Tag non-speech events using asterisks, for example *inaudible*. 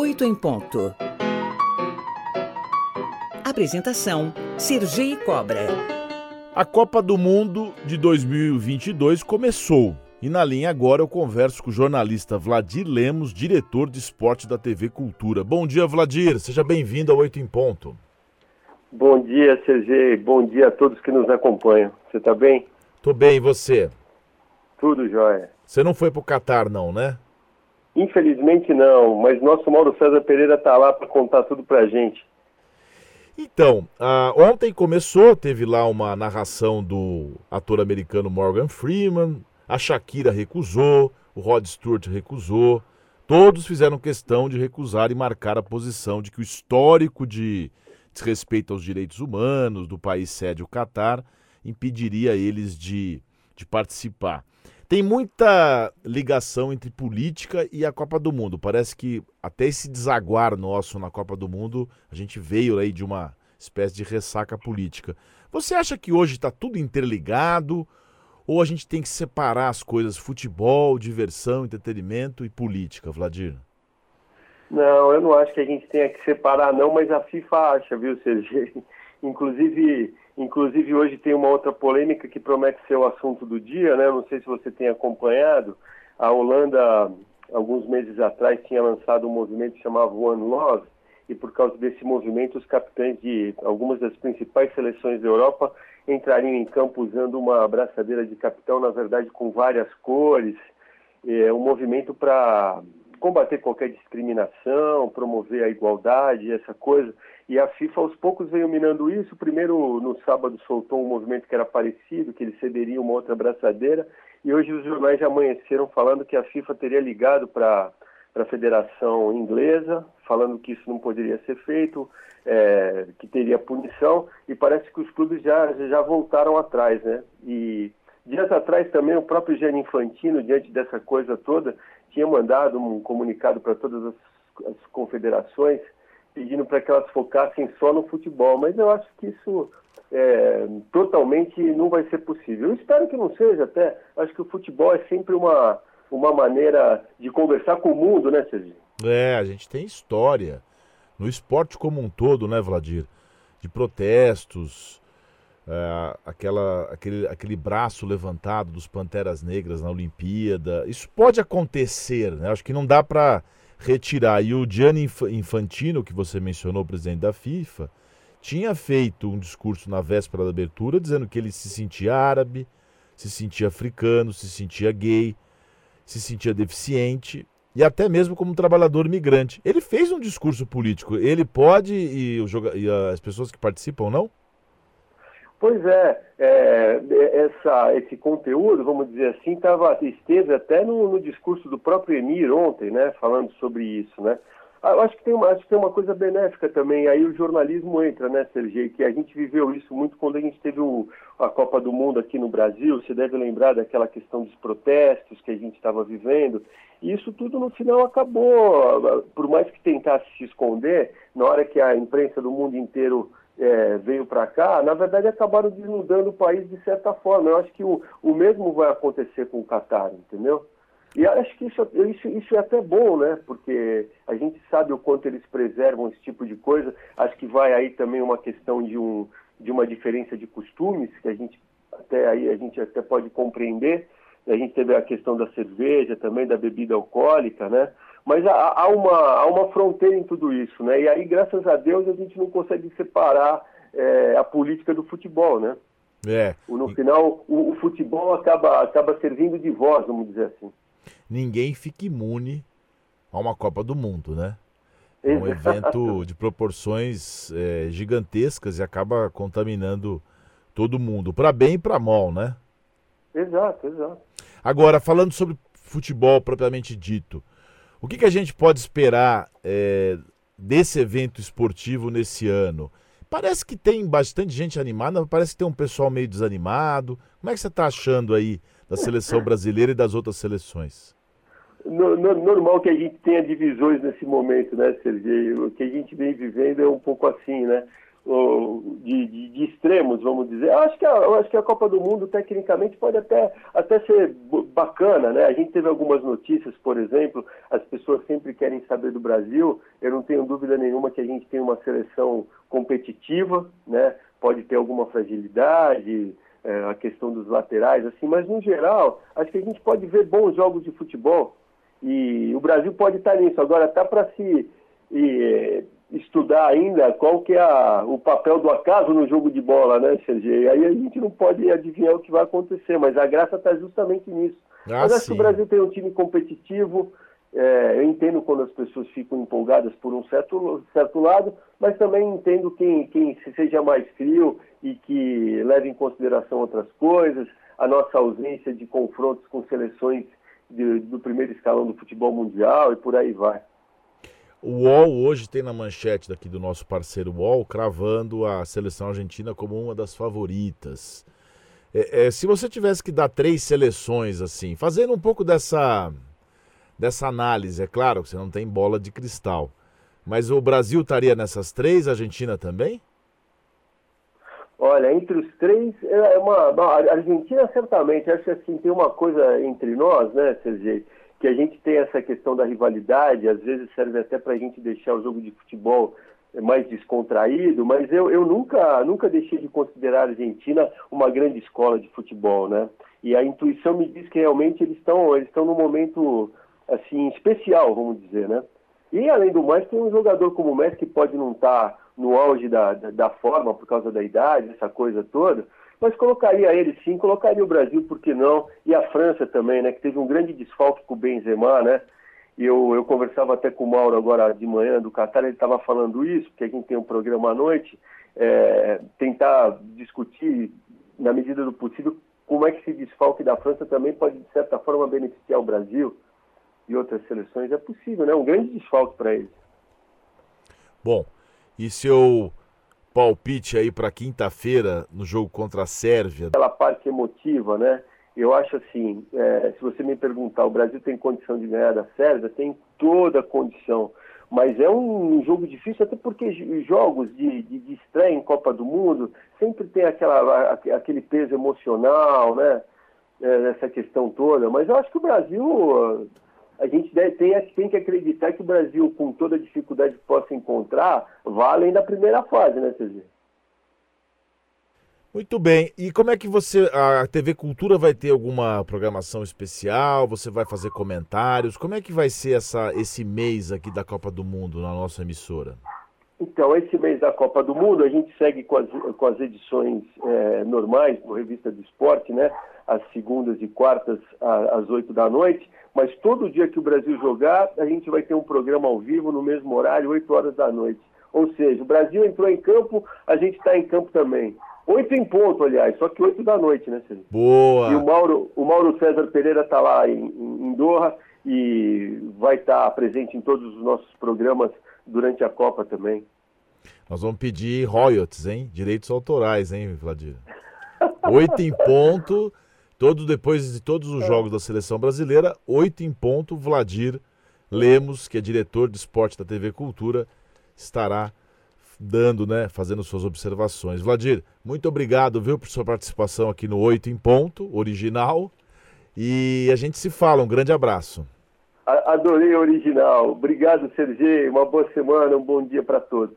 8 em ponto. Apresentação: Sergi Cobra. A Copa do Mundo de 2022 começou. E na linha agora eu converso com o jornalista Vladir Lemos, diretor de esporte da TV Cultura. Bom dia, Vladir. Seja bem-vindo ao Oito em Ponto. Bom dia, Sergi. Bom dia a todos que nos acompanham. Você está bem? Tô bem, e você? Tudo jóia. Você não foi pro Catar, não, né? Infelizmente não, mas nosso Mauro César Pereira está lá para contar tudo para a gente. Então, ontem começou, teve lá uma narração do ator americano Morgan Freeman, a Shakira recusou, o Rod Stewart recusou, todos fizeram questão de recusar e marcar a posição de que o histórico de desrespeito aos direitos humanos do país sede, o Catar, impediria eles de, de participar. Tem muita ligação entre política e a Copa do Mundo. Parece que até esse desaguar nosso na Copa do Mundo, a gente veio aí de uma espécie de ressaca política. Você acha que hoje está tudo interligado? Ou a gente tem que separar as coisas futebol, diversão, entretenimento e política, Vladir? Não, eu não acho que a gente tenha que separar, não, mas a FIFA acha, viu, Sergei? *laughs* Inclusive, Inclusive, hoje tem uma outra polêmica que promete ser o assunto do dia, né? Não sei se você tem acompanhado. A Holanda, alguns meses atrás, tinha lançado um movimento que chamava One Love, e por causa desse movimento, os capitães de algumas das principais seleções da Europa entrariam em campo usando uma abraçadeira de capitão, na verdade, com várias cores. É um movimento para combater qualquer discriminação, promover a igualdade, essa coisa. E a FIFA aos poucos veio minando isso. Primeiro, no sábado, soltou um movimento que era parecido, que ele cederia uma outra braçadeira. E hoje os jornais já amanheceram falando que a FIFA teria ligado para a Federação Inglesa, falando que isso não poderia ser feito, é, que teria punição. E parece que os clubes já, já voltaram atrás, né? E dias atrás também o próprio Gianni Infantino, diante dessa coisa toda, tinha mandado um comunicado para todas as, as confederações pedindo para que elas focassem só no futebol, mas eu acho que isso é, totalmente não vai ser possível. Eu espero que não seja até. Acho que o futebol é sempre uma, uma maneira de conversar com o mundo, né, Serginho? É, a gente tem história no esporte como um todo, né, Vladir? De protestos, é, aquela, aquele, aquele braço levantado dos Panteras Negras na Olimpíada. Isso pode acontecer, né? Acho que não dá para retirar. E o Gianni Infantino, que você mencionou, presidente da FIFA, tinha feito um discurso na véspera da abertura dizendo que ele se sentia árabe, se sentia africano, se sentia gay, se sentia deficiente e até mesmo como trabalhador migrante. Ele fez um discurso político. Ele pode e, e as pessoas que participam não? Pois é, é, essa, esse conteúdo, vamos dizer assim, tava, esteve até no, no, discurso do próprio Emir ontem, né, falando sobre isso, né. Ah, eu acho que, tem uma, acho que tem uma coisa benéfica também, aí o jornalismo entra, né, Sergei, que a gente viveu isso muito quando a gente teve o, a Copa do Mundo aqui no Brasil, você deve lembrar daquela questão dos protestos que a gente estava vivendo, e isso tudo no final acabou, por mais que tentasse se esconder, na hora que a imprensa do mundo inteiro é, veio para cá, na verdade acabaram desnudando o país de certa forma. Eu acho que o, o mesmo vai acontecer com o Catar, entendeu? E acho que isso, isso, isso é até bom, né? Porque a gente sabe o quanto eles preservam esse tipo de coisa. Acho que vai aí também uma questão de, um, de uma diferença de costumes, que a gente até aí a gente até pode compreender. A gente teve a questão da cerveja também, da bebida alcoólica, né? Mas há, há, uma, há uma fronteira em tudo isso, né? E aí, graças a Deus, a gente não consegue separar é, a política do futebol, né? É. No final, o, o, futebol acaba, acaba servindo de voz, vamos dizer assim. Ninguém fica imune a uma Copa do Mundo, né? É um evento *laughs* de proporções é, gigantescas e acaba contaminando todo mundo, para bem e para mal, né? Exato, exato. Agora, falando sobre futebol propriamente dito, o que, que a gente pode esperar é, desse evento esportivo nesse ano? Parece que tem bastante gente animada, parece que tem um pessoal meio desanimado. Como é que você está achando aí da seleção brasileira e das outras seleções? No, no, normal que a gente tenha divisões nesse momento, né, Sergei? O que a gente vem vivendo é um pouco assim, né? de, de, de, extremos, vamos dizer. Eu acho, que a, acho que a Copa do Mundo, tecnicamente, pode até, até ser bacana, né? A gente teve algumas notícias, por exemplo, as pessoas sempre querem saber do Brasil. Eu não tenho dúvida nenhuma que a gente tem uma seleção competitiva, né? Pode ter alguma fragilidade, é, a questão dos laterais, assim, mas no geral, acho que a gente pode ver bons jogos de futebol e o Brasil pode estar nisso. Agora, está para se e, estudar ainda qual que é a, o papel do acaso no jogo de bola, né, Sergei? Aí a gente não pode adivinhar o que vai acontecer, mas a graça está justamente nisso. Ah, mas acho que o Brasil tem um time competitivo, é, eu entendo quando as pessoas ficam empolgadas por um certo, certo lado, mas também entendo quem, quem seja mais frio e que leve em consideração outras coisas, a nossa ausência de confrontos com seleções de, do primeiro escalão do futebol mundial e por aí vai. O UOL hoje tem na manchete daqui do nosso parceiro UOL cravando a seleção argentina como uma das favoritas. É, é, se você tivesse que dar três seleções assim, fazendo um pouco dessa, dessa análise, é claro que você não tem bola de cristal, mas o Brasil estaria nessas três, a Argentina também? Olha, entre os três, é uma, a Argentina certamente, acho que assim, tem uma coisa entre nós, né, Sergei? que a gente tem essa questão da rivalidade, às vezes serve até para a gente deixar o jogo de futebol mais descontraído, mas eu, eu nunca, nunca deixei de considerar a Argentina uma grande escola de futebol, né? E a intuição me diz que realmente eles estão eles num momento assim especial, vamos dizer, né? E além do mais, tem um jogador como o Messi que pode não estar tá no auge da, da, da forma por causa da idade, essa coisa toda, mas colocaria ele sim, colocaria o Brasil, por que não? E a França também, né? Que teve um grande desfalque com o Benzema, né? E eu, eu conversava até com o Mauro agora de manhã do Qatar, ele estava falando isso, porque a gente tem um programa à noite, é, tentar discutir, na medida do possível, como é que esse desfalque da França também pode, de certa forma, beneficiar o Brasil e outras seleções. É possível, né? Um grande desfalque para eles. Bom, e se eu palpite aí para quinta-feira no jogo contra a Sérvia? Aquela parte emotiva, né? Eu acho assim, é, se você me perguntar, o Brasil tem condição de ganhar da Sérvia? Tem toda a condição. Mas é um jogo difícil, até porque jogos de, de, de estreia em Copa do Mundo sempre tem aquela, aquele peso emocional, né? É, essa questão toda. Mas eu acho que o Brasil a gente deve, tem, tem que acreditar que o Brasil, com toda a dificuldade que possa encontrar, vá além da primeira fase, né, Cezê? Muito bem. E como é que você. A TV Cultura vai ter alguma programação especial? Você vai fazer comentários? Como é que vai ser essa, esse mês aqui da Copa do Mundo na nossa emissora? Então, esse mês da Copa do Mundo, a gente segue com as, com as edições é, normais do Revista do Esporte, né? Às segundas e quartas, às oito da noite. Mas todo dia que o Brasil jogar, a gente vai ter um programa ao vivo no mesmo horário, oito horas da noite. Ou seja, o Brasil entrou em campo, a gente está em campo também. Oito em ponto, aliás, só que oito da noite, né, Cês? Boa! E o Mauro, o Mauro César Pereira está lá em, em Doha e vai estar tá presente em todos os nossos programas durante a Copa também. Nós vamos pedir royalties, hein? Direitos autorais, hein, Vladir? Oito em ponto, todos depois de todos os jogos da seleção brasileira, oito em ponto, Vladir Lemos, que é diretor de esporte da TV Cultura, estará dando, né, fazendo suas observações. Vladir, muito obrigado, viu, por sua participação aqui no Oito em Ponto, original. E a gente se fala. Um grande abraço. Adorei a original. Obrigado, Sergei. Uma boa semana, um bom dia para todos.